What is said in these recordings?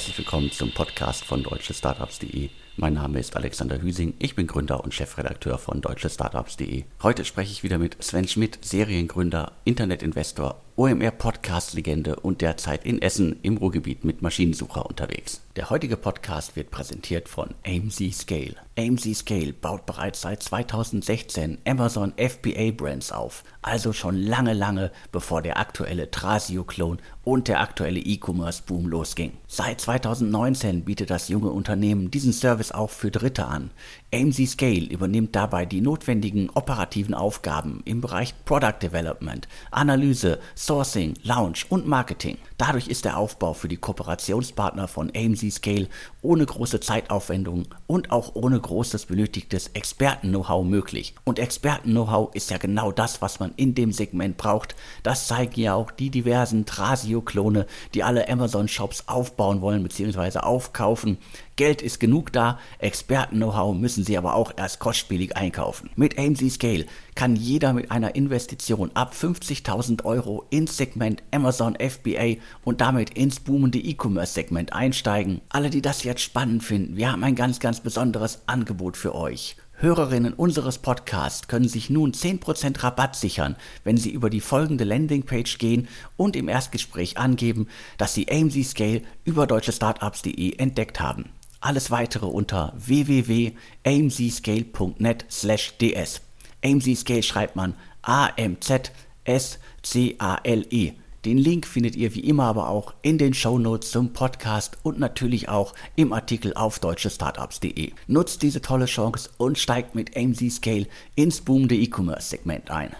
herzlich willkommen zum Podcast von deutschestartups.de. Mein Name ist Alexander Hüsing, ich bin Gründer und Chefredakteur von deutschestartups.de. Heute spreche ich wieder mit Sven Schmidt, Seriengründer, Internetinvestor, OMR-Podcast-Legende und derzeit in Essen im Ruhrgebiet mit Maschinensucher unterwegs. Der heutige Podcast wird präsentiert von AMC Scale. AMC Scale baut bereits seit 2016 Amazon FBA Brands auf, also schon lange, lange bevor der aktuelle Trasio-Klon und der aktuelle E-Commerce-Boom losging. Seit 2019 bietet das junge Unternehmen diesen Service auch für Dritte an. AMC Scale übernimmt dabei die notwendigen operativen Aufgaben im Bereich Product Development, Analyse, Sourcing, Launch und Marketing. Dadurch ist der Aufbau für die Kooperationspartner von AMC Scale ohne große Zeitaufwendung und auch ohne großes benötigtes Experten-Know-how möglich. Und Experten-Know-how ist ja genau das, was man in dem Segment braucht. Das zeigen ja auch die diversen Trasio-Klone, die alle Amazon-Shops aufbauen wollen bzw. aufkaufen. Geld ist genug da, Experten-Know-how müssen sie aber auch erst kostspielig einkaufen. Mit AMC Scale kann jeder mit einer Investition ab 50.000 Euro ins Segment Amazon FBA und damit ins boomende E-Commerce-Segment einsteigen. Alle, die das jetzt spannend finden, wir haben ein ganz, ganz besonderes Angebot für euch. Hörerinnen unseres Podcasts können sich nun 10% Rabatt sichern, wenn sie über die folgende Landingpage gehen und im Erstgespräch angeben, dass sie AMC Scale über deutschestartups.de entdeckt haben. Alles weitere unter www.amzscale.net/ds. AMZ Scale schreibt man A-M-Z-S-C-A-L-E. Den Link findet ihr wie immer aber auch in den Show Notes zum Podcast und natürlich auch im Artikel auf deutschestartups.de. Nutzt diese tolle Chance und steigt mit AMZ Scale ins boomende E-Commerce-Segment ein.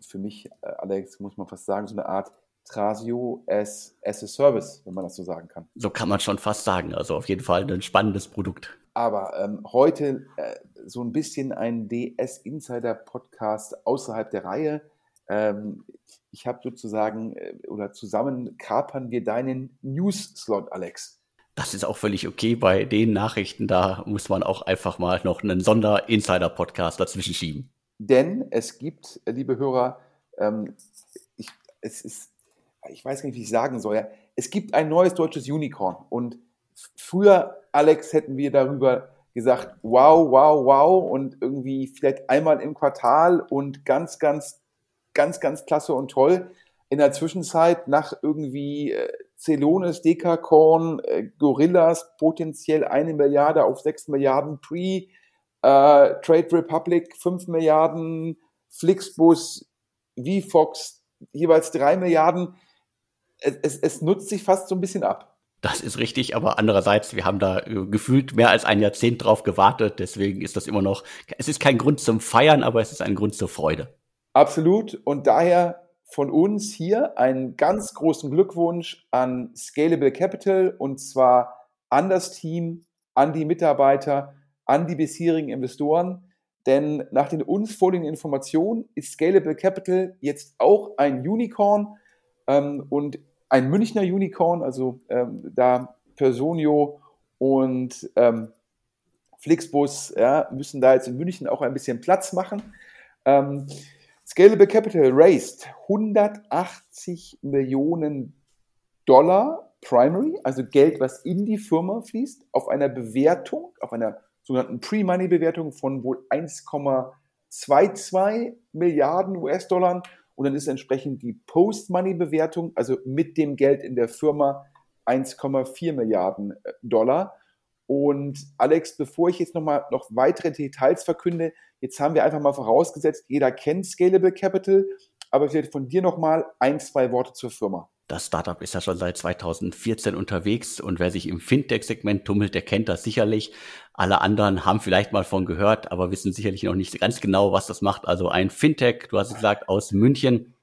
Für mich, äh, Alex, muss man fast sagen, so eine Art Trasio as, as a Service, wenn man das so sagen kann. So kann man schon fast sagen. Also auf jeden Fall ein spannendes Produkt. Aber ähm, heute äh, so ein bisschen ein DS Insider Podcast außerhalb der Reihe. Ähm, ich habe sozusagen äh, oder zusammen kapern wir deinen News-Slot, Alex. Das ist auch völlig okay. Bei den Nachrichten, da muss man auch einfach mal noch einen Sonder-Insider-Podcast dazwischen schieben. Denn es gibt, liebe Hörer, ähm, ich, es ist ich weiß nicht, wie ich sagen soll, ja, es gibt ein neues deutsches Unicorn. Und früher, Alex, hätten wir darüber gesagt, wow, wow, wow, und irgendwie vielleicht einmal im Quartal und ganz, ganz, ganz, ganz klasse und toll. In der Zwischenzeit nach irgendwie äh, Celonis, Dekakorn, äh, Gorillas, potenziell eine Milliarde auf sechs Milliarden Pre, äh, Trade Republic fünf Milliarden, Flixbus, VFox jeweils drei Milliarden es, es nutzt sich fast so ein bisschen ab. Das ist richtig, aber andererseits, wir haben da äh, gefühlt mehr als ein Jahrzehnt drauf gewartet. Deswegen ist das immer noch, es ist kein Grund zum Feiern, aber es ist ein Grund zur Freude. Absolut. Und daher von uns hier einen ganz großen Glückwunsch an Scalable Capital und zwar an das Team, an die Mitarbeiter, an die bisherigen Investoren. Denn nach den uns vorliegenden Informationen ist Scalable Capital jetzt auch ein Unicorn ähm, und ein Münchner Unicorn, also ähm, da Personio und ähm, Flixbus ja, müssen da jetzt in München auch ein bisschen Platz machen. Ähm, Scalable Capital raised 180 Millionen Dollar Primary, also Geld, was in die Firma fließt, auf einer Bewertung, auf einer sogenannten Pre-Money-Bewertung von wohl 1,22 Milliarden US-Dollar und dann ist entsprechend die Post-Money-Bewertung, also mit dem Geld in der Firma, 1,4 Milliarden äh, Dollar. Und Alex, bevor ich jetzt nochmal noch weitere Details verkünde, jetzt haben wir einfach mal vorausgesetzt, jeder kennt Scalable Capital, aber vielleicht von dir nochmal ein, zwei Worte zur Firma. Das Startup ist ja schon seit 2014 unterwegs und wer sich im Fintech-Segment tummelt, der kennt das sicherlich. Alle anderen haben vielleicht mal von gehört, aber wissen sicherlich noch nicht ganz genau, was das macht. Also ein Fintech, du hast gesagt, aus München.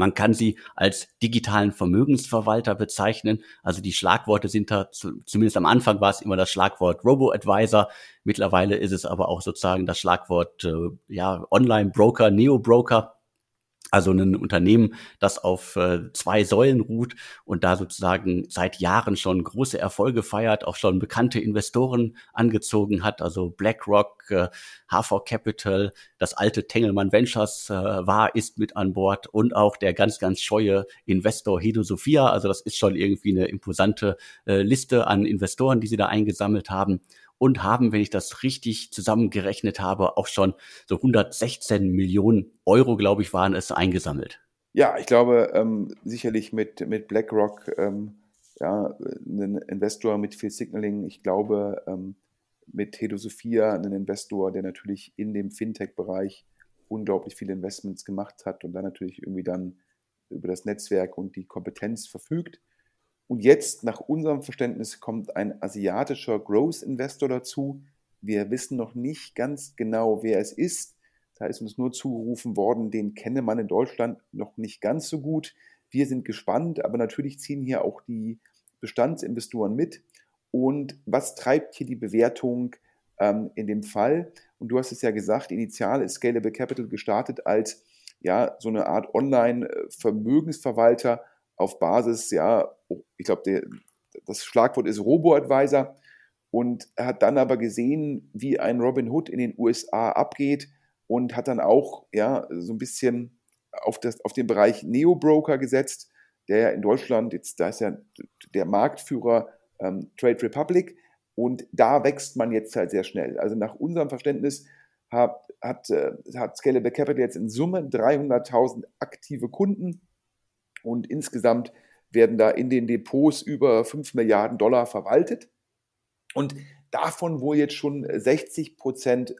Man kann sie als digitalen Vermögensverwalter bezeichnen. Also die Schlagworte sind da, zumindest am Anfang war es immer das Schlagwort Robo-Advisor. Mittlerweile ist es aber auch sozusagen das Schlagwort äh, ja, Online-Broker, Neo-Broker. Also ein Unternehmen, das auf äh, zwei Säulen ruht und da sozusagen seit Jahren schon große Erfolge feiert, auch schon bekannte Investoren angezogen hat, also BlackRock, äh, HV Capital, das alte Tengelmann Ventures äh, war, ist mit an Bord und auch der ganz, ganz scheue Investor Hedo Sophia. Also das ist schon irgendwie eine imposante äh, Liste an Investoren, die sie da eingesammelt haben und haben, wenn ich das richtig zusammengerechnet habe, auch schon so 116 Millionen Euro, glaube ich, waren es eingesammelt. Ja, ich glaube ähm, sicherlich mit, mit BlackRock, ähm, ja, ein Investor mit viel Signaling. Ich glaube ähm, mit Hedo Sophia, ein Investor, der natürlich in dem Fintech-Bereich unglaublich viele Investments gemacht hat und dann natürlich irgendwie dann über das Netzwerk und die Kompetenz verfügt. Und jetzt, nach unserem Verständnis, kommt ein asiatischer Growth Investor dazu. Wir wissen noch nicht ganz genau, wer es ist. Da ist uns nur zugerufen worden, den kenne man in Deutschland noch nicht ganz so gut. Wir sind gespannt, aber natürlich ziehen hier auch die Bestandsinvestoren mit. Und was treibt hier die Bewertung ähm, in dem Fall? Und du hast es ja gesagt, initial ist Scalable Capital gestartet als ja, so eine Art Online-Vermögensverwalter auf Basis, ja, ich glaube, das Schlagwort ist Robo-Advisor. Und er hat dann aber gesehen, wie ein Robin Hood in den USA abgeht und hat dann auch ja, so ein bisschen auf, das, auf den Bereich Neo-Broker gesetzt, der ja in Deutschland, jetzt da ist ja der Marktführer ähm, Trade Republic und da wächst man jetzt halt sehr schnell. Also nach unserem Verständnis hat, hat, äh, hat Scalable Capital jetzt in Summe 300.000 aktive Kunden und insgesamt werden da in den Depots über 5 Milliarden Dollar verwaltet. Und davon wohl jetzt schon 60 Prozent,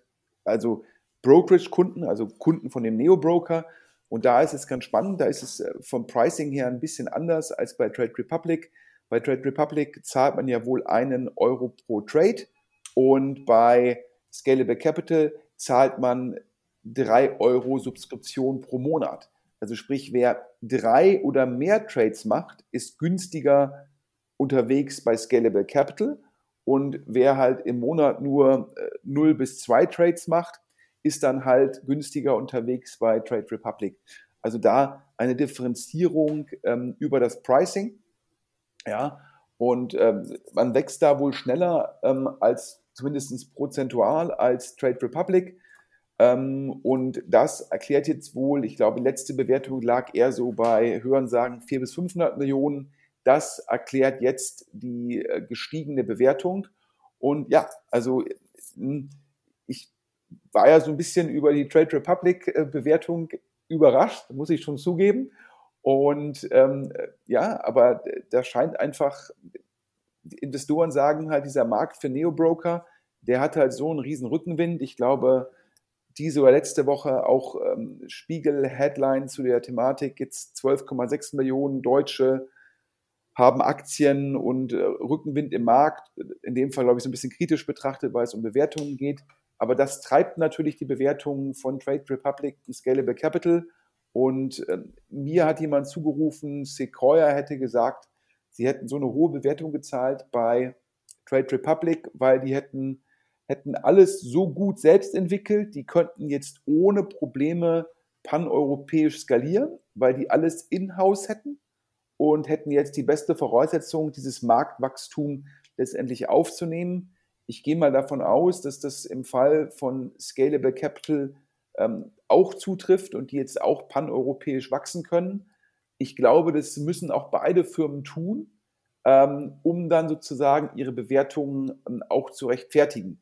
also Brokerage-Kunden, also Kunden von dem Neo-Broker. Und da ist es ganz spannend, da ist es äh, vom Pricing her ein bisschen anders als bei Trade Republic. Bei Trade Republic zahlt man ja wohl einen Euro pro Trade und bei Scalable Capital zahlt man drei Euro Subskription pro Monat. Also sprich, wer drei oder mehr Trades macht, ist günstiger unterwegs bei Scalable Capital. Und wer halt im Monat nur äh, 0 bis 2 Trades macht, ist dann halt günstiger unterwegs bei Trade Republic. Also da eine Differenzierung ähm, über das Pricing. Ja, und ähm, man wächst da wohl schneller ähm, als zumindest prozentual als Trade Republic. Ähm, und das erklärt jetzt wohl, ich glaube, letzte Bewertung lag eher so bei Hörensagen 400 bis 500 Millionen. Das erklärt jetzt die äh, gestiegene Bewertung. Und ja, also hm, ich war ja so ein bisschen über die Trade Republic äh, Bewertung überrascht, muss ich schon zugeben. Und ähm, ja, aber da scheint einfach, Investoren sagen halt, dieser Markt für Neo-Broker, der hat halt so einen riesen Rückenwind. Ich glaube, diese oder letzte Woche auch ähm, Spiegel-Headline zu der Thematik, jetzt 12,6 Millionen Deutsche haben Aktien und äh, Rückenwind im Markt, in dem Fall glaube ich so ein bisschen kritisch betrachtet, weil es um Bewertungen geht. Aber das treibt natürlich die Bewertungen von Trade Republic und Scalable Capital. Und äh, mir hat jemand zugerufen, Sequoia hätte gesagt, sie hätten so eine hohe Bewertung gezahlt bei Trade Republic, weil die hätten hätten alles so gut selbst entwickelt, die könnten jetzt ohne Probleme paneuropäisch skalieren, weil die alles in-house hätten und hätten jetzt die beste Voraussetzung, dieses Marktwachstum letztendlich aufzunehmen. Ich gehe mal davon aus, dass das im Fall von Scalable Capital ähm, auch zutrifft und die jetzt auch paneuropäisch wachsen können. Ich glaube, das müssen auch beide Firmen tun, ähm, um dann sozusagen ihre Bewertungen ähm, auch zu rechtfertigen.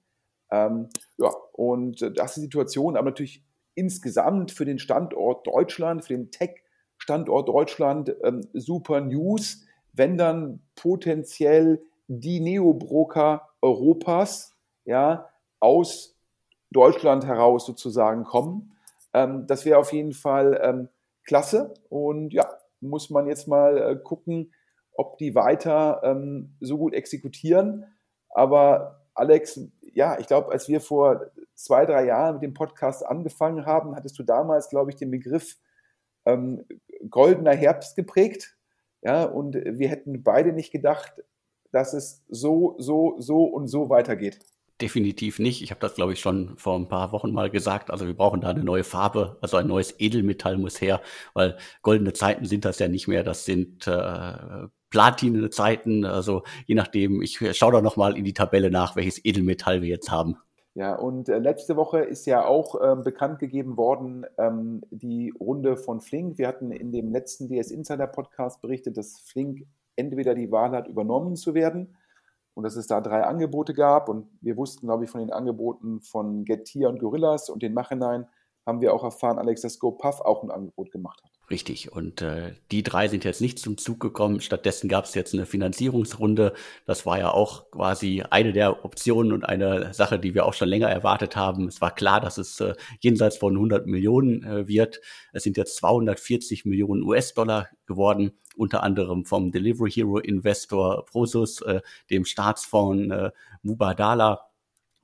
Ähm, ja, und das ist die Situation, aber natürlich insgesamt für den Standort Deutschland, für den Tech-Standort Deutschland ähm, super News, wenn dann potenziell die Neobroker Europas ja, aus Deutschland heraus sozusagen kommen. Ähm, das wäre auf jeden Fall ähm, klasse und ja, muss man jetzt mal äh, gucken, ob die weiter ähm, so gut exekutieren. Aber Alex, ja, ich glaube, als wir vor zwei, drei Jahren mit dem Podcast angefangen haben, hattest du damals, glaube ich, den Begriff ähm, goldener Herbst geprägt. Ja, und wir hätten beide nicht gedacht, dass es so, so, so und so weitergeht. definitiv nicht. Ich habe das, glaube ich, schon vor ein paar Wochen mal gesagt. Also wir brauchen da eine neue Farbe, also ein neues Edelmetall muss her, weil goldene Zeiten sind das ja nicht mehr. Das sind äh, platine Zeiten. Also je nachdem, ich schaue da nochmal in die Tabelle nach, welches Edelmetall wir jetzt haben. Ja, und äh, letzte Woche ist ja auch ähm, bekannt gegeben worden, ähm, die Runde von Flink. Wir hatten in dem letzten DS Insider Podcast berichtet, dass Flink entweder die Wahl hat, übernommen zu werden und dass es da drei Angebote gab. Und wir wussten, glaube ich, von den Angeboten von Getir und Gorillas und den Nachhinein haben wir auch erfahren, Alex, dass GoPuff auch ein Angebot gemacht hat. Richtig. Und äh, die drei sind jetzt nicht zum Zug gekommen. Stattdessen gab es jetzt eine Finanzierungsrunde. Das war ja auch quasi eine der Optionen und eine Sache, die wir auch schon länger erwartet haben. Es war klar, dass es äh, jenseits von 100 Millionen äh, wird. Es sind jetzt 240 Millionen US-Dollar geworden, unter anderem vom Delivery Hero Investor Prosus, äh, dem Staatsfonds äh, Mubadala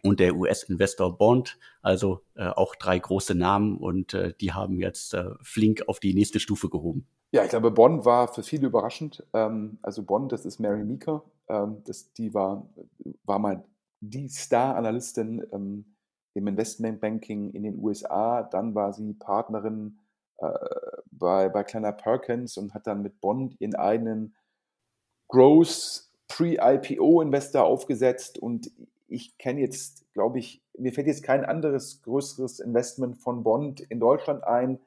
und der US-Investor Bond, also äh, auch drei große Namen und äh, die haben jetzt äh, Flink auf die nächste Stufe gehoben. Ja, ich glaube, Bond war für viele überraschend. Ähm, also Bond, das ist Mary Meeker, ähm, das, die war, war mal die Star-Analystin ähm, im Investmentbanking in den USA. Dann war sie Partnerin äh, bei, bei Kleiner Perkins und hat dann mit Bond ihren eigenen Growth Pre-IPO-Investor aufgesetzt und ich kenne jetzt, glaube ich, mir fällt jetzt kein anderes größeres Investment von Bond in Deutschland ein.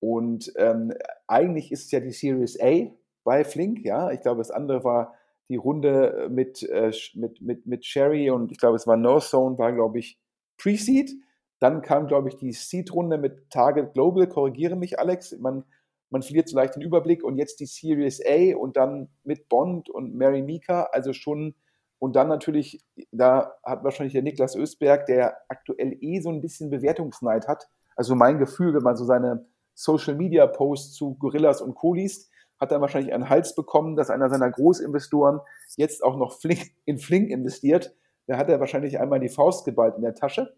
Und ähm, eigentlich ist es ja die Series A bei Flink, ja. Ich glaube, das andere war die Runde mit, äh, mit, mit, mit Sherry und ich glaube, es war Northzone, war, glaube ich, Pre-Seed. Dann kam, glaube ich, die Seed-Runde mit Target Global. Korrigiere mich, Alex. Man, man verliert so leicht den Überblick. Und jetzt die Series A und dann mit Bond und Mary Mika. Also schon und dann natürlich, da hat wahrscheinlich der Niklas Ösberg, der aktuell eh so ein bisschen Bewertungsneid hat. Also mein Gefühl, wenn man so seine Social Media Posts zu Gorillas und Co. liest, hat er wahrscheinlich einen Hals bekommen, dass einer seiner Großinvestoren jetzt auch noch Flink, in Flink investiert. Da hat er wahrscheinlich einmal die Faust geballt in der Tasche.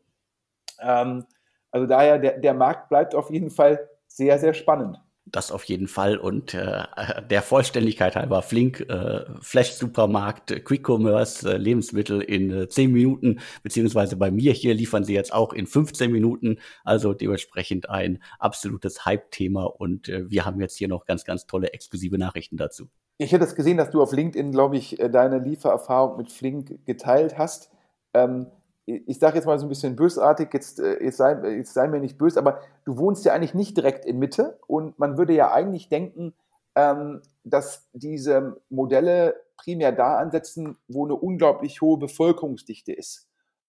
Ähm, also daher, der, der Markt bleibt auf jeden Fall sehr, sehr spannend. Das auf jeden Fall und äh, der Vollständigkeit halber Flink, äh, Flash-Supermarkt, Quick-Commerce, äh, Lebensmittel in äh, 10 Minuten, beziehungsweise bei mir hier liefern sie jetzt auch in 15 Minuten, also dementsprechend ein absolutes Hype-Thema und äh, wir haben jetzt hier noch ganz, ganz tolle exklusive Nachrichten dazu. Ich hätte es gesehen, dass du auf LinkedIn, glaube ich, äh, deine Liefererfahrung mit Flink geteilt hast. Ähm, ich sage jetzt mal so ein bisschen bösartig, jetzt, äh, jetzt, sei, jetzt sei mir nicht böse, aber du wohnst ja eigentlich nicht direkt in Mitte und man würde ja eigentlich denken, ähm, dass diese Modelle primär da ansetzen, wo eine unglaublich hohe Bevölkerungsdichte ist.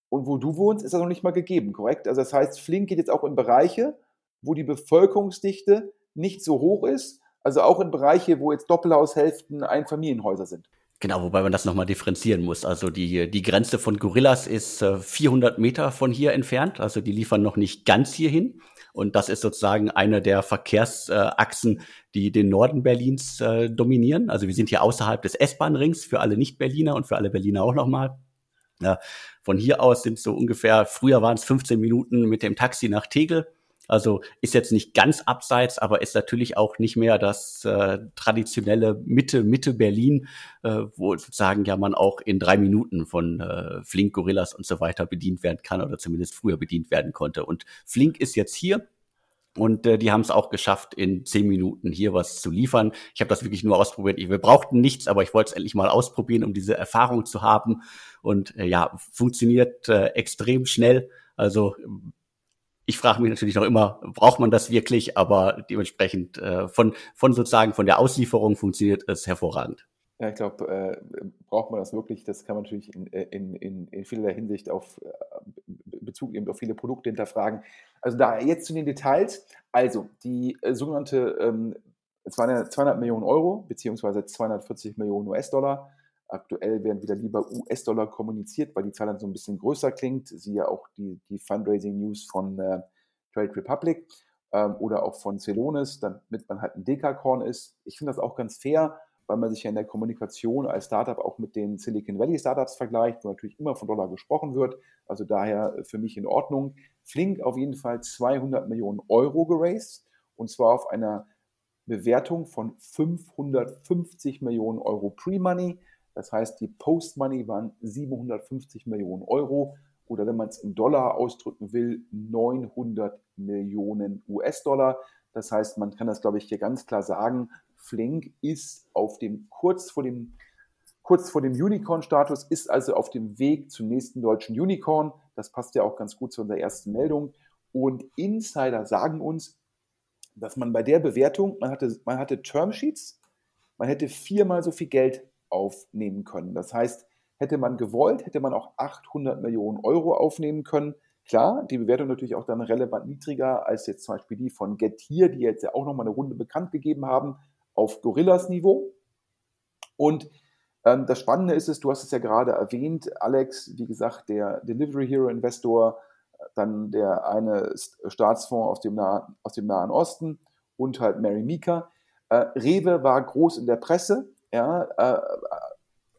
Und wo du wohnst, ist das noch nicht mal gegeben, korrekt? Also das heißt, Flink geht jetzt auch in Bereiche, wo die Bevölkerungsdichte nicht so hoch ist, also auch in Bereiche, wo jetzt Doppelhaushälften Einfamilienhäuser sind. Genau, wobei man das nochmal differenzieren muss. Also die, die Grenze von Gorillas ist äh, 400 Meter von hier entfernt. Also die liefern noch nicht ganz hierhin. Und das ist sozusagen eine der Verkehrsachsen, die den Norden Berlins äh, dominieren. Also wir sind hier außerhalb des S-Bahn-Rings für alle Nicht-Berliner und für alle Berliner auch nochmal. Von hier aus sind so ungefähr, früher waren es 15 Minuten mit dem Taxi nach Tegel also ist jetzt nicht ganz abseits, aber ist natürlich auch nicht mehr das äh, traditionelle Mitte, Mitte Berlin, äh, wo sozusagen ja man auch in drei Minuten von äh, Flink, Gorillas und so weiter bedient werden kann oder zumindest früher bedient werden konnte. Und Flink ist jetzt hier. Und äh, die haben es auch geschafft, in zehn Minuten hier was zu liefern. Ich habe das wirklich nur ausprobiert. Wir brauchten nichts, aber ich wollte es endlich mal ausprobieren, um diese Erfahrung zu haben. Und äh, ja, funktioniert äh, extrem schnell. Also ich frage mich natürlich noch immer, braucht man das wirklich? Aber dementsprechend äh, von, von sozusagen von der Auslieferung funktioniert es hervorragend. Ja, ich glaube, äh, braucht man das wirklich? Das kann man natürlich in, äh, in, in, in vielerlei Hinsicht auf äh, Bezug eben auf viele Produkte hinterfragen. Also da jetzt zu den Details. Also die äh, sogenannte, ähm, es waren ja 200 Millionen Euro beziehungsweise 240 Millionen US-Dollar Aktuell werden wieder lieber US-Dollar kommuniziert, weil die Zahl dann so ein bisschen größer klingt. Siehe auch die, die Fundraising-News von äh, Trade Republic ähm, oder auch von Celonis, damit man halt ein Dekakorn ist. Ich finde das auch ganz fair, weil man sich ja in der Kommunikation als Startup auch mit den Silicon Valley Startups vergleicht, wo natürlich immer von Dollar gesprochen wird. Also daher für mich in Ordnung. Flink auf jeden Fall 200 Millionen Euro geraced und zwar auf einer Bewertung von 550 Millionen Euro Pre-Money. Das heißt, die Post-Money waren 750 Millionen Euro oder wenn man es in Dollar ausdrücken will, 900 Millionen US-Dollar. Das heißt, man kann das, glaube ich, hier ganz klar sagen, Flink ist auf dem kurz vor dem kurz vor dem Unicorn-Status, ist also auf dem Weg zum nächsten deutschen Unicorn. Das passt ja auch ganz gut zu unserer ersten Meldung. Und Insider sagen uns, dass man bei der Bewertung, man hatte, man hatte Termsheets, man hätte viermal so viel Geld aufnehmen können. Das heißt, hätte man gewollt, hätte man auch 800 Millionen Euro aufnehmen können. Klar, die Bewertung natürlich auch dann relevant niedriger als jetzt zum Beispiel die von Getir, die jetzt ja auch nochmal eine Runde bekannt gegeben haben, auf Gorillas Niveau. Und ähm, das Spannende ist es, du hast es ja gerade erwähnt, Alex, wie gesagt, der Delivery Hero Investor, dann der eine Staatsfonds aus dem, Nah aus dem Nahen Osten und halt Mary Mika. Äh, Rewe war groß in der Presse, ja, äh,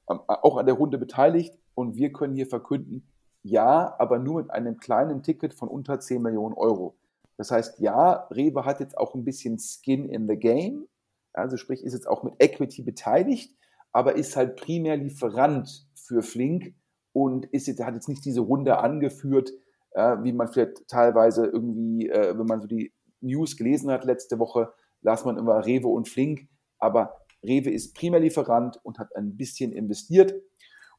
äh, auch an der Runde beteiligt. Und wir können hier verkünden, ja, aber nur mit einem kleinen Ticket von unter 10 Millionen Euro. Das heißt, ja, Rewe hat jetzt auch ein bisschen Skin in the Game, also sprich, ist jetzt auch mit Equity beteiligt, aber ist halt primär Lieferant für Flink und ist jetzt, hat jetzt nicht diese Runde angeführt, äh, wie man vielleicht teilweise irgendwie, äh, wenn man so die News gelesen hat letzte Woche, las man immer Rewe und Flink, aber Rewe ist primär Lieferant und hat ein bisschen investiert.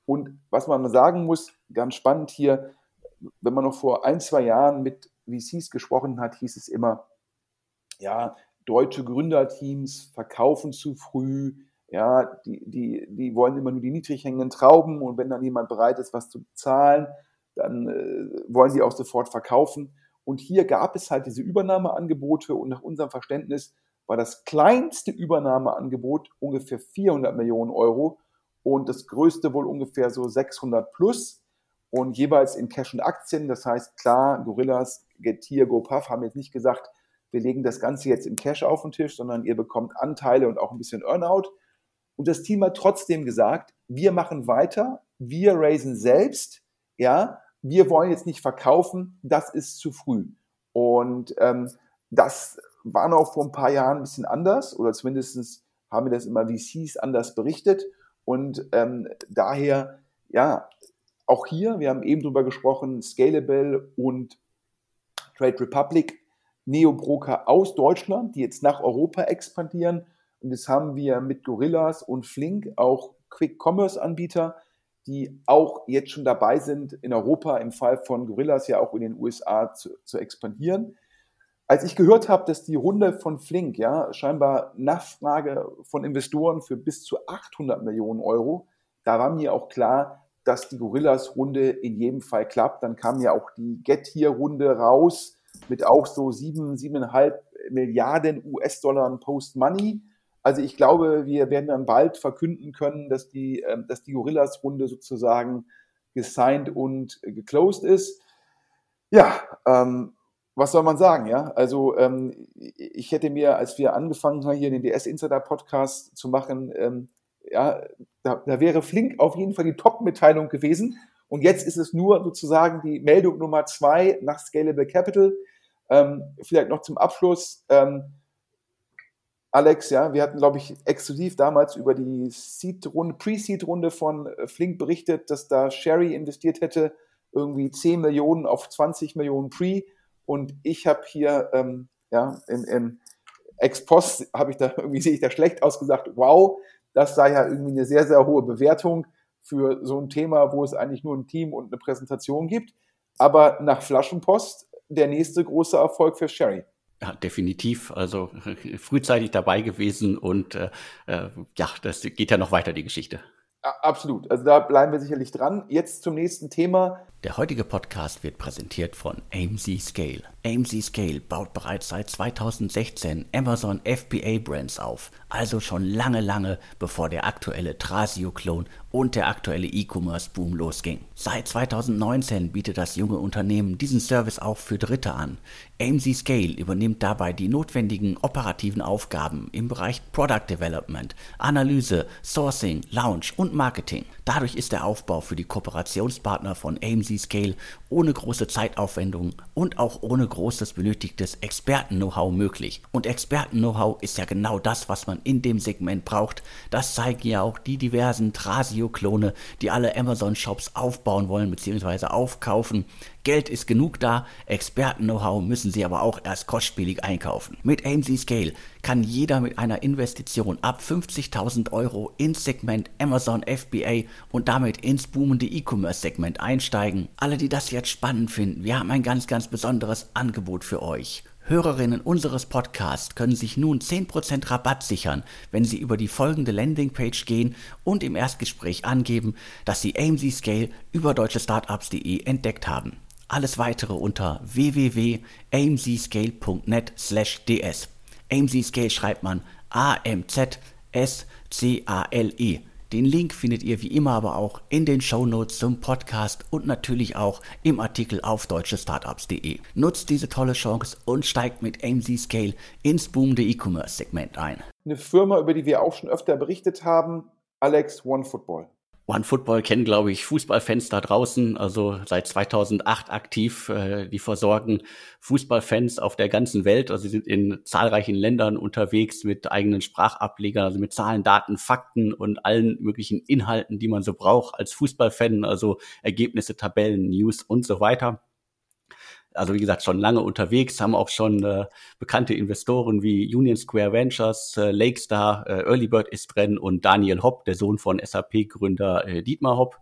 Und was man sagen muss, ganz spannend hier, wenn man noch vor ein, zwei Jahren mit VCs gesprochen hat, hieß es immer, ja, deutsche Gründerteams verkaufen zu früh, ja, die, die, die wollen immer nur die niedrig hängenden Trauben und wenn dann jemand bereit ist, was zu bezahlen, dann äh, wollen die auch sofort verkaufen. Und hier gab es halt diese Übernahmeangebote und nach unserem Verständnis war das kleinste Übernahmeangebot ungefähr 400 Millionen Euro und das größte wohl ungefähr so 600 plus und jeweils in Cash und Aktien. Das heißt, klar, Gorillas, Getir, GoPuff haben jetzt nicht gesagt, wir legen das Ganze jetzt in Cash auf den Tisch, sondern ihr bekommt Anteile und auch ein bisschen Earnout. Und das Team hat trotzdem gesagt, wir machen weiter, wir raisen selbst, ja, wir wollen jetzt nicht verkaufen, das ist zu früh. Und ähm, das war noch vor ein paar Jahren ein bisschen anders oder zumindest haben wir das immer VCs anders berichtet. Und ähm, daher, ja, auch hier, wir haben eben drüber gesprochen, Scalable und Trade Republic, Neobroker aus Deutschland, die jetzt nach Europa expandieren. Und das haben wir mit Gorillas und Flink, auch Quick-Commerce-Anbieter, die auch jetzt schon dabei sind, in Europa im Fall von Gorillas ja auch in den USA zu, zu expandieren. Als ich gehört habe, dass die Runde von Flink ja scheinbar Nachfrage von Investoren für bis zu 800 Millionen Euro, da war mir auch klar, dass die Gorillas-Runde in jedem Fall klappt. Dann kam ja auch die Get Here-Runde raus mit auch so sieben, siebeneinhalb Milliarden US-Dollar Post-Money. Also ich glaube, wir werden dann bald verkünden können, dass die, ähm, dass die Gorillas-Runde sozusagen gesigned und geclosed ist. Ja, ähm, was soll man sagen, ja? Also ähm, ich hätte mir, als wir angefangen haben, hier den DS Insider Podcast zu machen, ähm, ja, da, da wäre Flink auf jeden Fall die Top-Mitteilung gewesen. Und jetzt ist es nur sozusagen die Meldung Nummer zwei nach Scalable Capital. Ähm, vielleicht noch zum Abschluss. Ähm, Alex, ja, wir hatten, glaube ich, exklusiv damals über die Seed-Runde, Pre-Seed-Runde von äh, Flink berichtet, dass da Sherry investiert hätte, irgendwie 10 Millionen auf 20 Millionen Pre. Und ich habe hier, ähm, ja, in, in Ex-Post habe ich da irgendwie, sehe ich da schlecht ausgesagt, wow, das sei ja irgendwie eine sehr, sehr hohe Bewertung für so ein Thema, wo es eigentlich nur ein Team und eine Präsentation gibt. Aber nach Flaschenpost der nächste große Erfolg für Sherry. Ja, definitiv. Also frühzeitig dabei gewesen und äh, äh, ja, das geht ja noch weiter, die Geschichte. Absolut. Also da bleiben wir sicherlich dran. Jetzt zum nächsten Thema. Der heutige Podcast wird präsentiert von AMC Scale. AMC Scale baut bereits seit 2016 Amazon FBA Brands auf, also schon lange, lange bevor der aktuelle Trasio-Klon und der aktuelle E-Commerce-Boom losging. Seit 2019 bietet das junge Unternehmen diesen Service auch für Dritte an. AMC Scale übernimmt dabei die notwendigen operativen Aufgaben im Bereich Product Development, Analyse, Sourcing, Launch und Marketing. Dadurch ist der Aufbau für die Kooperationspartner von AMC Scale ohne große Zeitaufwendung und auch ohne großes benötigtes Experten-Know-how möglich. Und Experten-Know-how ist ja genau das, was man in dem Segment braucht. Das zeigen ja auch die diversen Trasio Mario-Klone, die alle Amazon-Shops aufbauen wollen bzw. aufkaufen. Geld ist genug da, Experten-Know-how müssen sie aber auch erst kostspielig einkaufen. Mit AMC Scale kann jeder mit einer Investition ab 50.000 Euro ins Segment Amazon FBA und damit ins boomende E-Commerce-Segment einsteigen. Alle, die das jetzt spannend finden, wir haben ein ganz, ganz besonderes Angebot für euch. Hörerinnen unseres Podcasts können sich nun 10% Rabatt sichern, wenn sie über die folgende Landingpage gehen und im Erstgespräch angeben, dass sie AMZ Scale über deutschestartups.de entdeckt haben. Alles weitere unter www.amzscale.net/ds. AMZ Scale schreibt man A M Z S C A L E. Den Link findet ihr wie immer aber auch in den Show Notes zum Podcast und natürlich auch im Artikel auf deutschestartups.de. Nutzt diese tolle Chance und steigt mit AMZ Scale ins boomende E-Commerce-Segment ein. Eine Firma, über die wir auch schon öfter berichtet haben, Alex OneFootball. OneFootball kennen, glaube ich, Fußballfans da draußen, also seit 2008 aktiv. Äh, die versorgen Fußballfans auf der ganzen Welt. Also sie sind in zahlreichen Ländern unterwegs mit eigenen Sprachablegern, also mit Zahlen, Daten, Fakten und allen möglichen Inhalten, die man so braucht als Fußballfan, also Ergebnisse, Tabellen, News und so weiter also wie gesagt, schon lange unterwegs, haben auch schon äh, bekannte Investoren wie Union Square Ventures, äh, Lakestar, äh, Earlybird ist drin und Daniel Hopp, der Sohn von SAP-Gründer äh, Dietmar Hopp.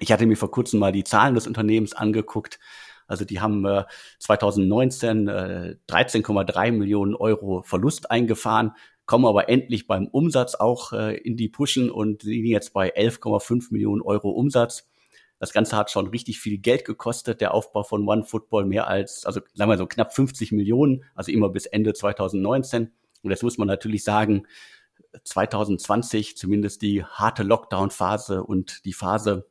Ich hatte mir vor kurzem mal die Zahlen des Unternehmens angeguckt. Also die haben äh, 2019 äh, 13,3 Millionen Euro Verlust eingefahren, kommen aber endlich beim Umsatz auch äh, in die Pushen und liegen jetzt bei 11,5 Millionen Euro Umsatz. Das Ganze hat schon richtig viel Geld gekostet, der Aufbau von One Football mehr als, also sagen wir so knapp 50 Millionen, also immer bis Ende 2019. Und das muss man natürlich sagen, 2020, zumindest die harte Lockdown-Phase und die Phase,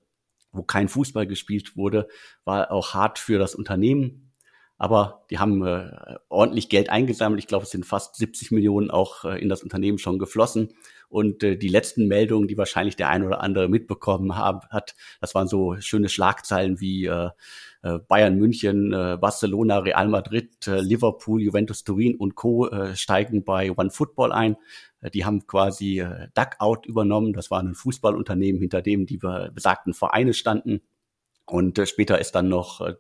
wo kein Fußball gespielt wurde, war auch hart für das Unternehmen. Aber die haben äh, ordentlich Geld eingesammelt. Ich glaube, es sind fast 70 Millionen auch äh, in das Unternehmen schon geflossen. Und äh, die letzten Meldungen, die wahrscheinlich der ein oder andere mitbekommen haben, hat, das waren so schöne Schlagzeilen wie äh, äh, Bayern München, äh, Barcelona, Real Madrid, äh, Liverpool, Juventus Turin und Co. Äh, steigen bei OneFootball ein. Äh, die haben quasi äh, Duckout übernommen. Das war ein Fußballunternehmen, hinter dem die besagten Vereine standen. Und äh, später ist dann noch äh,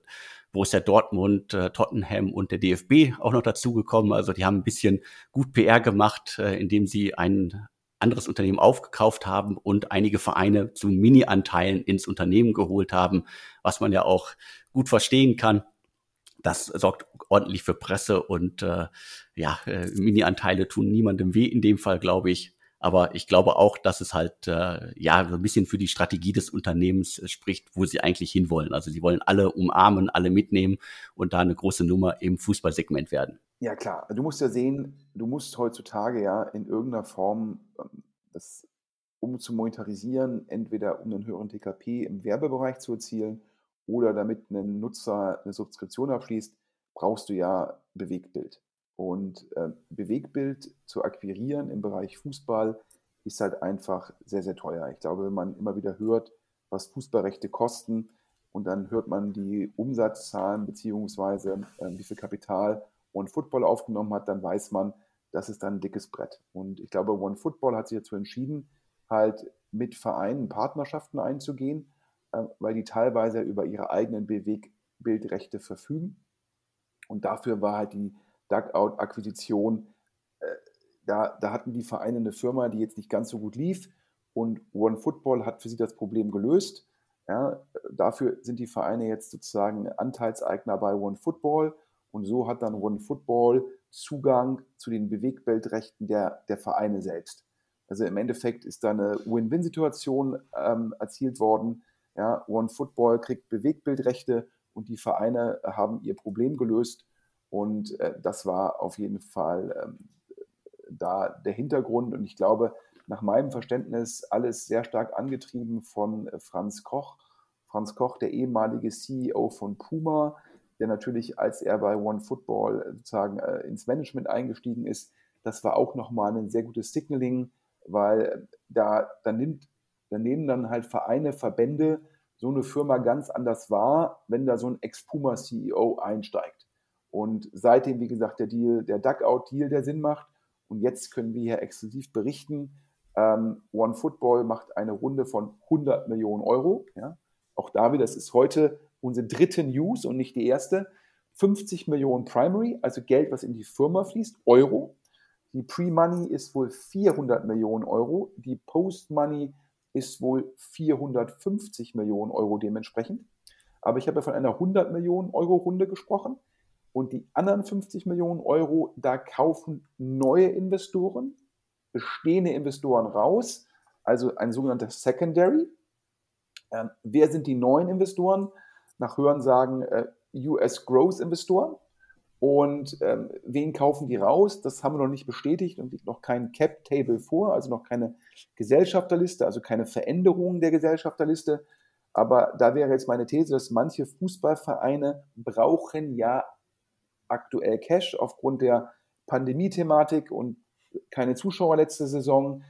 Borussia Dortmund, äh, Tottenham und der DFB auch noch dazugekommen. Also die haben ein bisschen gut PR gemacht, äh, indem sie einen anderes Unternehmen aufgekauft haben und einige Vereine zu Mini-Anteilen ins Unternehmen geholt haben, was man ja auch gut verstehen kann. Das sorgt ordentlich für Presse und äh, ja, äh, Mini-Anteile tun niemandem weh in dem Fall, glaube ich. Aber ich glaube auch, dass es halt äh, ja so ein bisschen für die Strategie des Unternehmens äh, spricht, wo sie eigentlich hinwollen. Also sie wollen alle umarmen, alle mitnehmen und da eine große Nummer im Fußballsegment werden. Ja, klar. Du musst ja sehen, du musst heutzutage ja in irgendeiner Form ähm, das, um zu monetarisieren, entweder um einen höheren TKP im Werbebereich zu erzielen oder damit ein Nutzer eine Subskription abschließt, brauchst du ja Bewegtbild. Und äh, Bewegtbild zu akquirieren im Bereich Fußball ist halt einfach sehr, sehr teuer. Ich glaube, wenn man immer wieder hört, was Fußballrechte kosten und dann hört man die Umsatzzahlen beziehungsweise äh, wie viel Kapital One Football aufgenommen hat, dann weiß man, das ist dann ein dickes Brett. Und ich glaube, One Football hat sich dazu entschieden, halt mit Vereinen Partnerschaften einzugehen, äh, weil die teilweise über ihre eigenen Bewegbildrechte verfügen. Und dafür war halt die Duckout-Akquisition, äh, da, da hatten die Vereine eine Firma, die jetzt nicht ganz so gut lief. Und One Football hat für sie das Problem gelöst. Ja, dafür sind die Vereine jetzt sozusagen Anteilseigner bei One Football und so hat dann One Football Zugang zu den Bewegbildrechten der, der Vereine selbst. Also im Endeffekt ist da eine Win-Win-Situation ähm, erzielt worden. Ja, One Football kriegt Bewegbildrechte und die Vereine haben ihr Problem gelöst. Und äh, das war auf jeden Fall ähm, da der Hintergrund. Und ich glaube, nach meinem Verständnis alles sehr stark angetrieben von äh, Franz Koch. Franz Koch, der ehemalige CEO von Puma, der natürlich, als er bei One Football äh, sozusagen äh, ins Management eingestiegen ist, das war auch nochmal ein sehr gutes Signaling, weil äh, da, da, nimmt, da nehmen dann halt Vereine, Verbände so eine Firma ganz anders wahr, wenn da so ein Ex-Puma-CEO einsteigt. Und seitdem, wie gesagt, der Deal, der Duckout-Deal, der Sinn macht. Und jetzt können wir hier exklusiv berichten, Ähm, One Football macht eine Runde von 100 Millionen Euro. Ja. Auch da wieder, das ist heute unsere dritte News und nicht die erste. 50 Millionen Primary, also Geld, was in die Firma fließt, Euro. Die Pre-Money ist wohl 400 Millionen Euro. Die Post-Money ist wohl 450 Millionen Euro dementsprechend. Aber ich habe ja von einer 100 Millionen Euro Runde gesprochen. Und die anderen 50 Millionen Euro, da kaufen neue Investoren, bestehende Investoren raus, also ein sogenannter Secondary. Ähm, wer sind die neuen Investoren? Nach Hörensagen äh, US Growth Investoren. Und ähm, wen kaufen die raus? Das haben wir noch nicht bestätigt und liegt noch kein Cap-Table vor, also noch keine Gesellschafterliste, also keine Veränderungen der Gesellschafterliste. Aber da wäre jetzt meine These, dass manche Fußballvereine brauchen ja aktuell Cash aufgrund der Pandemie-Thematik und keine Zuschauer letzte Saison,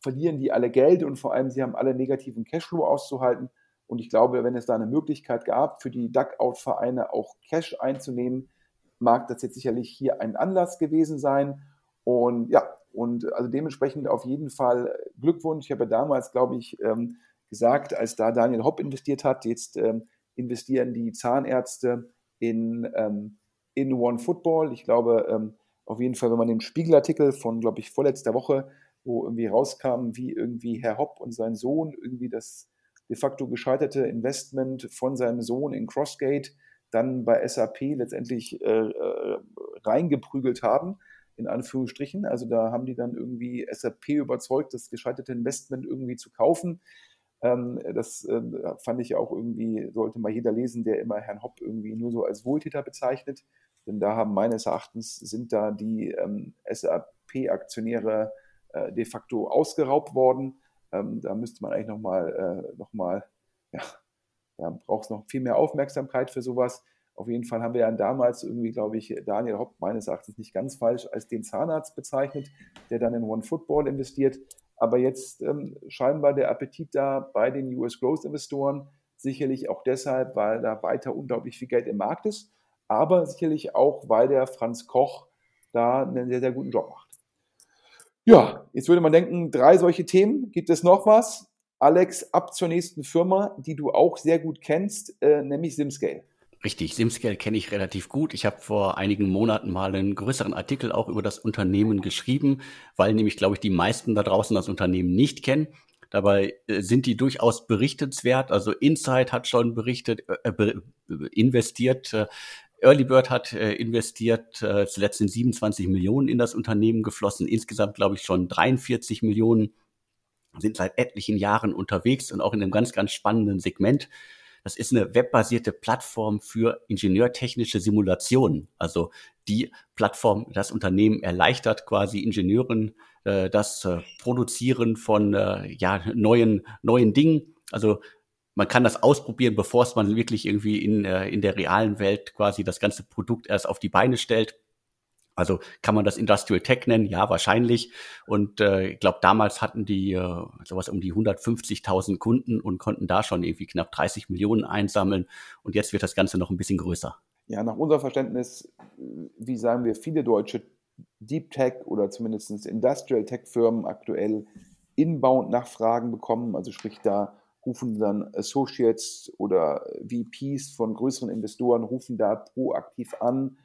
verlieren die alle Geld und vor allem sie haben alle negativen Cashflow auszuhalten. Und ich glaube, wenn es da eine Möglichkeit gab, für die Duckout-Vereine auch Cash einzunehmen, mag das jetzt sicherlich hier ein Anlass gewesen sein. Und ja, und also dementsprechend auf jeden Fall Glückwunsch. Ich habe damals, glaube ich, ähm, gesagt, als da Daniel Hopp investiert hat, jetzt ähm, investieren die Zahnärzte in, ähm, in One Football. Ich glaube, auf jeden Fall, wenn man den Spiegelartikel von, glaube ich, vorletzter Woche, wo irgendwie rauskam, wie irgendwie Herr Hopp und sein Sohn irgendwie das de facto gescheiterte Investment von seinem Sohn in Crossgate dann bei SAP letztendlich äh, äh, reingeprügelt haben, in Anführungsstrichen. Also da haben die dann irgendwie SAP überzeugt, das gescheiterte Investment irgendwie zu kaufen. Ähm, das äh, fand ich auch irgendwie, sollte mal jeder lesen, der immer Herrn Hopp irgendwie nur so als Wohltäter bezeichnet. Denn da haben meines Erachtens sind da die ähm, SAP-Aktionäre äh, de facto ausgeraubt worden. Ähm, da müsste man eigentlich nochmal, äh, noch ja, da braucht es noch viel mehr Aufmerksamkeit für sowas. Auf jeden Fall haben wir ja damals irgendwie, glaube ich, Daniel Hopp meines Erachtens nicht ganz falsch als den Zahnarzt bezeichnet, der dann in One Football investiert. Aber jetzt ähm, scheinbar der Appetit da bei den US Growth Investoren. Sicherlich auch deshalb, weil da weiter unglaublich viel Geld im Markt ist. Aber sicherlich auch, weil der Franz Koch da einen sehr, sehr guten Job macht. Ja, jetzt würde man denken, drei solche Themen. Gibt es noch was? Alex, ab zur nächsten Firma, die du auch sehr gut kennst, äh, nämlich Simscale. Richtig, Simscale kenne ich relativ gut. Ich habe vor einigen Monaten mal einen größeren Artikel auch über das Unternehmen geschrieben, weil nämlich, glaube ich, die meisten da draußen das Unternehmen nicht kennen. Dabei äh, sind die durchaus berichtenswert. Also Insight hat schon berichtet, äh, äh investiert. Äh, Early Bird hat äh, investiert, äh, zuletzt sind 27 Millionen in das Unternehmen geflossen. Insgesamt, glaube ich, schon 43 Millionen sind seit etlichen Jahren unterwegs und auch in einem ganz, ganz spannenden Segment. Das ist eine webbasierte Plattform für ingenieurtechnische Simulationen. Also die Plattform, das Unternehmen erleichtert quasi Ingenieuren äh, das äh, Produzieren von äh, ja, neuen, neuen Dingen. Also man kann das ausprobieren, bevor es man wirklich irgendwie in, äh, in der realen Welt quasi das ganze Produkt erst auf die Beine stellt. Also kann man das Industrial Tech nennen? Ja, wahrscheinlich. Und äh, ich glaube, damals hatten die äh, sowas um die 150.000 Kunden und konnten da schon irgendwie knapp 30 Millionen einsammeln. Und jetzt wird das Ganze noch ein bisschen größer. Ja, nach unserem Verständnis, wie sagen wir, viele deutsche Deep Tech oder zumindest Industrial Tech Firmen aktuell inbound Nachfragen bekommen. Also sprich, da rufen dann Associates oder VPs von größeren Investoren, rufen da proaktiv an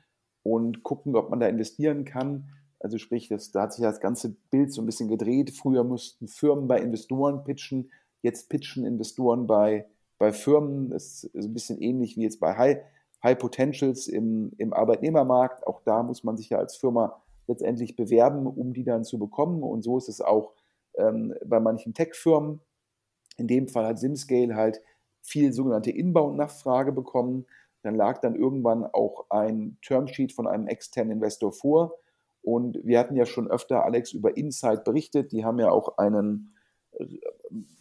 und gucken, ob man da investieren kann. Also sprich, das, da hat sich das ganze Bild so ein bisschen gedreht. Früher mussten Firmen bei Investoren pitchen, jetzt pitchen Investoren bei, bei Firmen. Das ist ein bisschen ähnlich wie jetzt bei High, High Potentials im, im Arbeitnehmermarkt. Auch da muss man sich ja als Firma letztendlich bewerben, um die dann zu bekommen. Und so ist es auch ähm, bei manchen Tech-Firmen. In dem Fall hat Simscale halt viel sogenannte Inbound-Nachfrage bekommen. Dann lag dann irgendwann auch ein Termsheet von einem externen Investor vor. Und wir hatten ja schon öfter, Alex, über Insight berichtet. Die haben ja auch einen äh,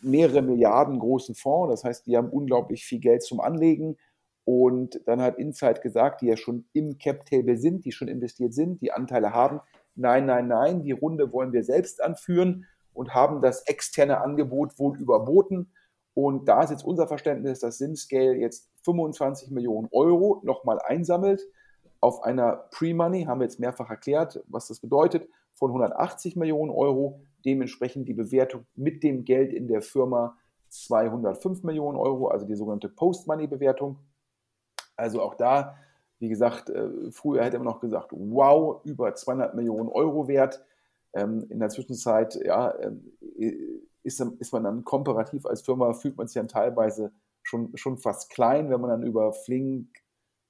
mehrere Milliarden großen Fonds. Das heißt, die haben unglaublich viel Geld zum Anlegen. Und dann hat Insight gesagt, die ja schon im Cap-Table sind, die schon investiert sind, die Anteile haben. Nein, nein, nein, die Runde wollen wir selbst anführen und haben das externe Angebot wohl überboten. Und da ist jetzt unser Verständnis, dass SimScale jetzt 25 Millionen Euro nochmal einsammelt auf einer Pre-Money, haben wir jetzt mehrfach erklärt, was das bedeutet, von 180 Millionen Euro. dementsprechend die Bewertung mit dem Geld in der Firma 205 Millionen Euro, also die sogenannte Post-Money-Bewertung. Also auch da, wie gesagt, äh, früher hätte man noch gesagt, wow, über 200 Millionen Euro wert. Ähm, in der Zwischenzeit ja, ähm, ist, ist man dann komparativ als Firma, fühlt man sich dann teilweise schon, schon fast klein, wenn man dann über Flink,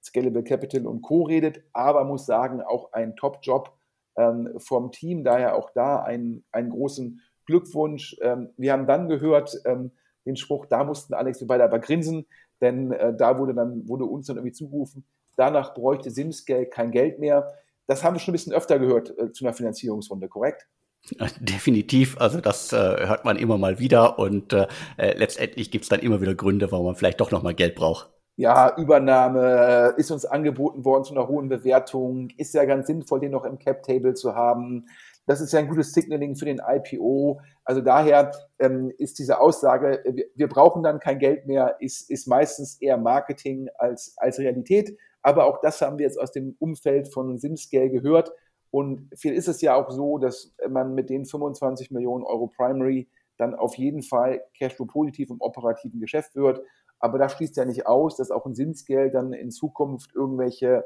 Scalable Capital und Co. redet, aber muss sagen, auch ein Top-Job ähm, vom Team, daher auch da einen, einen großen Glückwunsch. Ähm, wir haben dann gehört, ähm, den Spruch, da mussten Alex und beide aber grinsen, denn äh, da wurde dann, wurde uns dann irgendwie zugerufen, danach bräuchte Simscale kein Geld mehr. Das haben wir schon ein bisschen öfter gehört äh, zu einer Finanzierungsrunde, korrekt? Definitiv, also das äh, hört man immer mal wieder und äh, äh letztendlich gibt es dann immer wieder Gründe, warum man vielleicht doch nochmal Geld braucht. Ja, Übernahme äh, ist uns angeboten worden zu einer hohen Bewertung, ist ja ganz sinnvoll, den noch im Cap-Table zu haben. Das ist ja ein gutes Signaling für den IPO. Also daher ähm, ist diese Aussage, wir, wir, brauchen dann kein Geld mehr, ist, ist meistens eher Marketing als, als Realität. Aber auch das haben wir jetzt aus dem Umfeld von Simscale gehört. Und viel ist es ja auch so, dass man mit den 25 Millionen Euro Primary dann auf jeden Fall Cashflow positiv im operativen Geschäft wird. Aber das schließt ja nicht aus, dass auch ein Simscale dann in Zukunft irgendwelche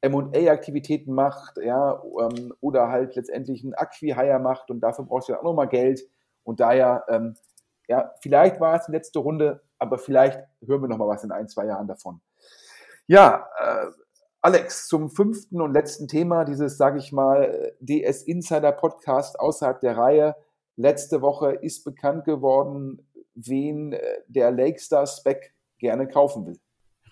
M&A-Aktivitäten macht, ja, ähm, oder halt letztendlich ein Acqui-Hire macht und dafür brauchst du ja auch nochmal Geld. Und daher, ähm, ja, vielleicht war es die letzte Runde, aber vielleicht hören wir nochmal was in ein, zwei Jahren davon. Ja, äh, Alex, zum fünften und letzten Thema dieses, sage ich mal, DS Insider Podcast außerhalb der Reihe. Letzte Woche ist bekannt geworden, wen äh, der Lakestar Spec gerne kaufen will.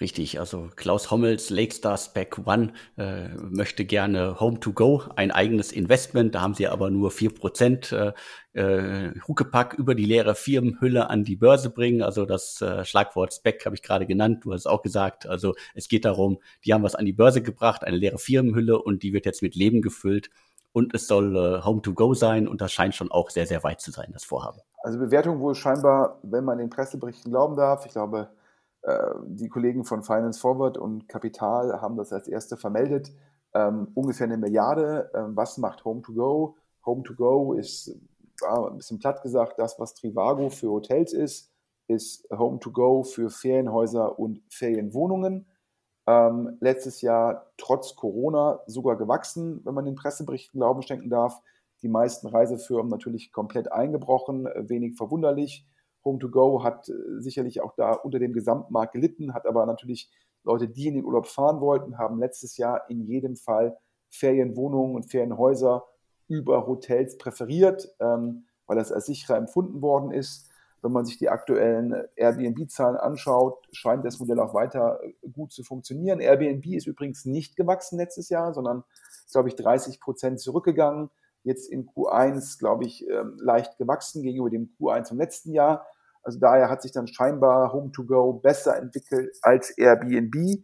Richtig, also Klaus Hommels, Lakestar Spec One, äh, möchte gerne Home to Go, ein eigenes Investment. Da haben sie aber nur vier Prozent äh, äh, Huckepack über die leere Firmenhülle an die Börse bringen. Also das äh, Schlagwort Spec habe ich gerade genannt, du hast es auch gesagt. Also es geht darum, die haben was an die Börse gebracht, eine leere Firmenhülle und die wird jetzt mit Leben gefüllt. Und es soll äh, Home to Go sein und das scheint schon auch sehr, sehr weit zu sein, das Vorhaben. Also Bewertung wohl scheinbar, wenn man den Presseberichten glauben darf, ich glaube, die Kollegen von Finance Forward und Kapital haben das als erste vermeldet. Ähm, ungefähr eine Milliarde. Ähm, was macht Home to Go? Home to Go ist, ein bisschen platt gesagt, das, was Trivago für Hotels ist, ist Home to Go für Ferienhäuser und Ferienwohnungen. Ähm, letztes Jahr trotz Corona sogar gewachsen, wenn man den Presseberichten Glauben schenken darf. Die meisten Reisefirmen natürlich komplett eingebrochen, äh, wenig verwunderlich. Home2Go hat äh, sicherlich auch da unter dem Gesamtmarkt gelitten, hat aber natürlich Leute, die in den Urlaub fahren wollten, haben letztes Jahr in jedem Fall Ferienwohnungen und Ferienhäuser über Hotels präferiert, ähm, weil das als sicherer empfunden worden ist. Wenn man sich die aktuellen Airbnb-Zahlen anschaut, scheint das Modell auch weiter äh, gut zu funktionieren. Airbnb ist übrigens nicht gewachsen letztes Jahr, sondern ist, glaube ich, 30 Prozent zurückgegangen jetzt in Q1, glaube ich, ähm, leicht gewachsen gegenüber dem Q1 vom letzten Jahr. Also daher hat sich dann scheinbar Home2Go besser entwickelt als Airbnb.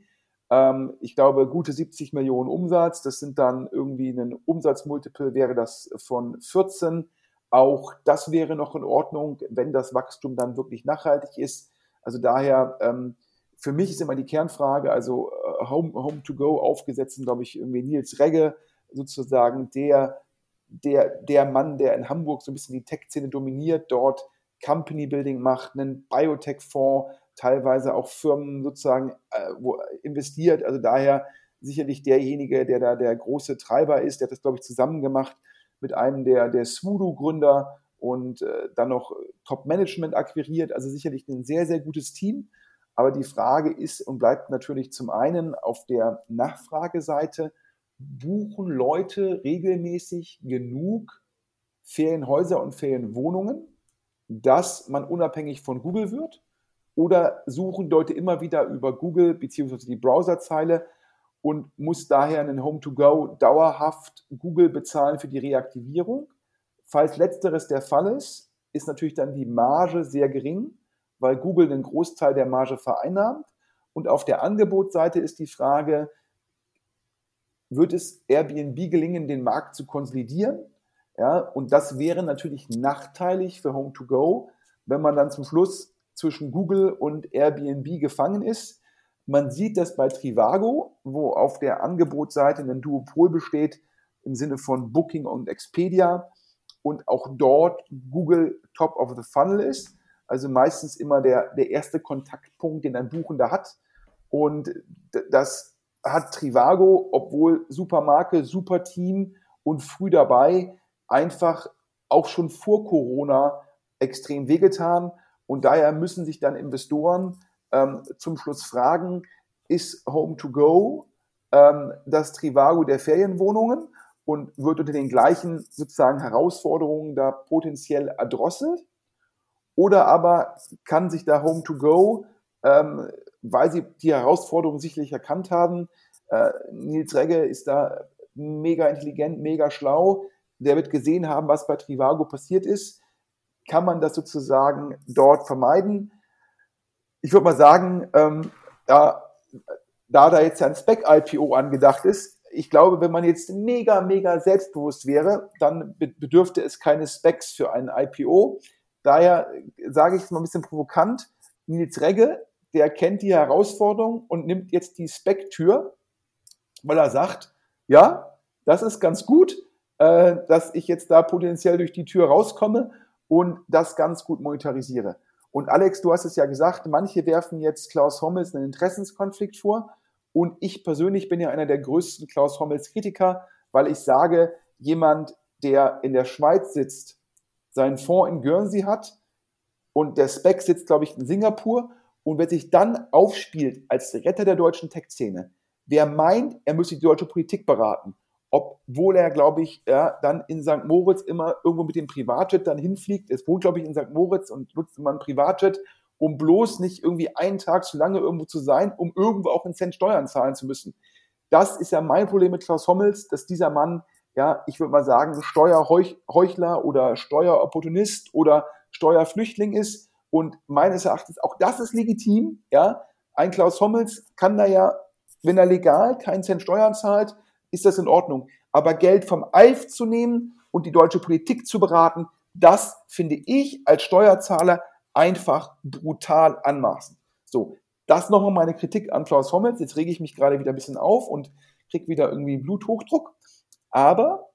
Ähm, ich glaube, gute 70 Millionen Umsatz. Das sind dann irgendwie ein Umsatzmultiple, wäre das von 14. Auch das wäre noch in Ordnung, wenn das Wachstum dann wirklich nachhaltig ist. Also daher, ähm, für mich ist immer die Kernfrage, also äh, Home, Home to Go aufgesetzt, glaube ich, irgendwie Nils Regge sozusagen, der der, der Mann, der in Hamburg so ein bisschen die Tech-Szene dominiert, dort Company Building macht, einen Biotech-Fonds, teilweise auch Firmen sozusagen äh, investiert. Also daher sicherlich derjenige, der da der große Treiber ist. Der hat das, glaube ich, zusammen gemacht mit einem der, der Smudo-Gründer und äh, dann noch Top-Management akquiriert. Also sicherlich ein sehr, sehr gutes Team. Aber die Frage ist und bleibt natürlich zum einen auf der Nachfrageseite, buchen Leute regelmäßig genug Ferienhäuser und Ferienwohnungen, dass man unabhängig von Google wird? Oder suchen Leute immer wieder über Google bzw. die Browserzeile und muss daher einen Home-to-Go dauerhaft Google bezahlen für die Reaktivierung? Falls letzteres der Fall ist, ist natürlich dann die Marge sehr gering, weil Google den Großteil der Marge vereinnahmt. Und auf der Angebotsseite ist die Frage, wird es Airbnb gelingen, den Markt zu konsolidieren. Ja, und das wäre natürlich nachteilig für Home2Go, wenn man dann zum Schluss zwischen Google und Airbnb gefangen ist. Man sieht das bei Trivago, wo auf der Angebotsseite ein Duopol besteht im Sinne von Booking und Expedia. und auch dort Google Top of the Funnel ist. Also meistens immer der, der erste Kontaktpunkt, den ein Buchender hat. Und das hat Trivago, obwohl super Marke, super Team und früh dabei, einfach auch schon vor Corona extrem wehgetan. Und daher müssen sich dann Investoren ähm, zum Schluss fragen, ist Home to Go ähm, das Trivago der Ferienwohnungen und wird unter den gleichen sozusagen Herausforderungen da potenziell erdrosselt? Oder aber kann sich da Home to Go, ähm, weil sie die Herausforderungen sicherlich erkannt haben, äh, Nils Regge ist da mega intelligent, mega schlau, der wird gesehen haben, was bei Trivago passiert ist. Kann man das sozusagen dort vermeiden? Ich würde mal sagen, ähm, da, da da jetzt ein Spec-IPO angedacht ist, ich glaube, wenn man jetzt mega, mega selbstbewusst wäre, dann bedürfte es keine Specs für ein IPO. Daher sage ich es mal ein bisschen provokant. Nils Regge, der kennt die Herausforderung und nimmt jetzt die Spec-Tür, weil er sagt, ja, das ist ganz gut, äh, dass ich jetzt da potenziell durch die Tür rauskomme und das ganz gut monetarisiere. Und Alex, du hast es ja gesagt, manche werfen jetzt Klaus Hommels einen Interessenskonflikt vor. Und ich persönlich bin ja einer der größten Klaus Hommels Kritiker, weil ich sage, jemand, der in der Schweiz sitzt, seinen Fonds in Guernsey hat und der Spec sitzt, glaube ich, in Singapur und wer sich dann aufspielt als Retter der deutschen Tech-Szene, wer meint, er müsse die deutsche Politik beraten obwohl er, glaube ich, ja, dann in St. Moritz immer irgendwo mit dem Privatjet dann hinfliegt. Es wohnt, glaube ich, in St. Moritz und nutzt immer ein Privatjet, um bloß nicht irgendwie einen Tag zu lange irgendwo zu sein, um irgendwo auch einen Cent Steuern zahlen zu müssen. Das ist ja mein Problem mit Klaus Hommels, dass dieser Mann, ja, ich würde mal sagen, Steuerheuchler oder Steueropportunist oder Steuerflüchtling ist. Und meines Erachtens, auch das ist legitim, ja. Ein Klaus Hommels kann da ja, wenn er legal keinen Cent Steuern zahlt, ist das in Ordnung. Aber Geld vom Alf zu nehmen und die deutsche Politik zu beraten, das finde ich als Steuerzahler einfach brutal anmaßend. So, das nochmal meine Kritik an Klaus Hommels. Jetzt rege ich mich gerade wieder ein bisschen auf und kriege wieder irgendwie Bluthochdruck. Aber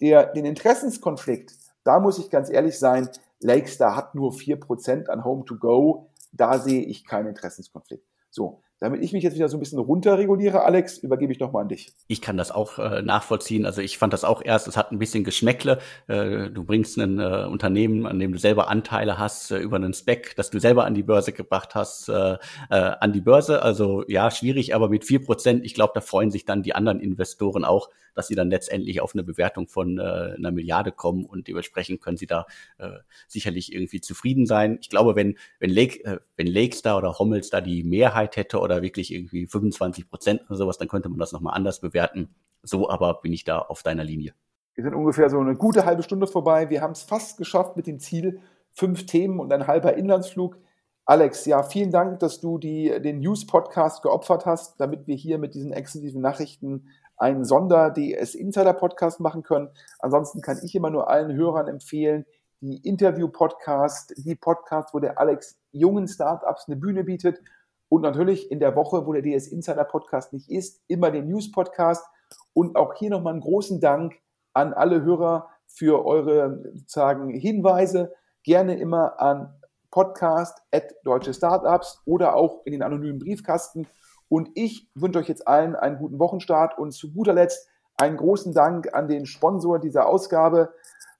der, den Interessenskonflikt, da muss ich ganz ehrlich sein, Lakestar hat nur 4% an Home to Go. Da sehe ich keinen Interessenskonflikt. So, damit ich mich jetzt wieder so ein bisschen runterreguliere, Alex, übergebe ich nochmal an dich. Ich kann das auch äh, nachvollziehen. Also ich fand das auch erst, es hat ein bisschen Geschmäckle. Äh, du bringst ein äh, Unternehmen, an dem du selber Anteile hast, äh, über einen Spec, das du selber an die Börse gebracht hast, äh, äh, an die Börse. Also ja, schwierig, aber mit vier Prozent, ich glaube, da freuen sich dann die anderen Investoren auch, dass sie dann letztendlich auf eine Bewertung von äh, einer Milliarde kommen und dementsprechend können sie da äh, sicherlich irgendwie zufrieden sein. Ich glaube, wenn, wenn, Lake, äh, wenn Lakestar oder Hommels da die Mehrheit hätte oder wirklich irgendwie 25 Prozent oder sowas, dann könnte man das nochmal anders bewerten. So aber bin ich da auf deiner Linie. Wir sind ungefähr so eine gute halbe Stunde vorbei. Wir haben es fast geschafft mit dem Ziel, fünf Themen und ein halber Inlandsflug. Alex, ja, vielen Dank, dass du die, den News-Podcast geopfert hast, damit wir hier mit diesen exklusiven Nachrichten einen Sonder-DS-Insider-Podcast machen können. Ansonsten kann ich immer nur allen Hörern empfehlen, die Interview-Podcast, die Podcast, wo der Alex jungen Startups eine Bühne bietet und natürlich in der Woche, wo der DS Insider Podcast nicht ist, immer den News Podcast. Und auch hier nochmal einen großen Dank an alle Hörer für eure sozusagen Hinweise. Gerne immer an podcast at deutsche Startups oder auch in den anonymen Briefkasten. Und ich wünsche euch jetzt allen einen guten Wochenstart und zu guter Letzt einen großen Dank an den Sponsor dieser Ausgabe,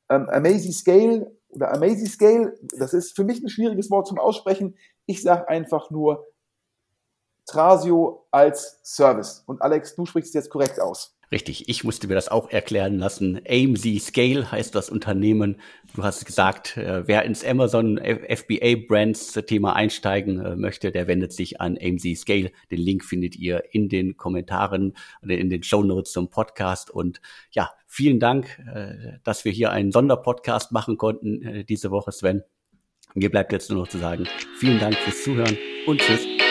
ähm, Amazing Scale oder Amazing Scale. Das ist für mich ein schwieriges Wort zum Aussprechen. Ich sage einfach nur Trasio als Service. Und Alex, du sprichst es jetzt korrekt aus. Richtig, ich musste mir das auch erklären lassen. AMZ Scale heißt das Unternehmen. Du hast gesagt, äh, wer ins Amazon FBA Brands Thema einsteigen äh, möchte, der wendet sich an AMZ Scale. Den Link findet ihr in den Kommentaren oder in den Show Notes zum Podcast. Und ja, vielen Dank, äh, dass wir hier einen Sonderpodcast machen konnten diese Woche, Sven. Mir bleibt jetzt nur noch zu sagen, vielen Dank fürs Zuhören und tschüss.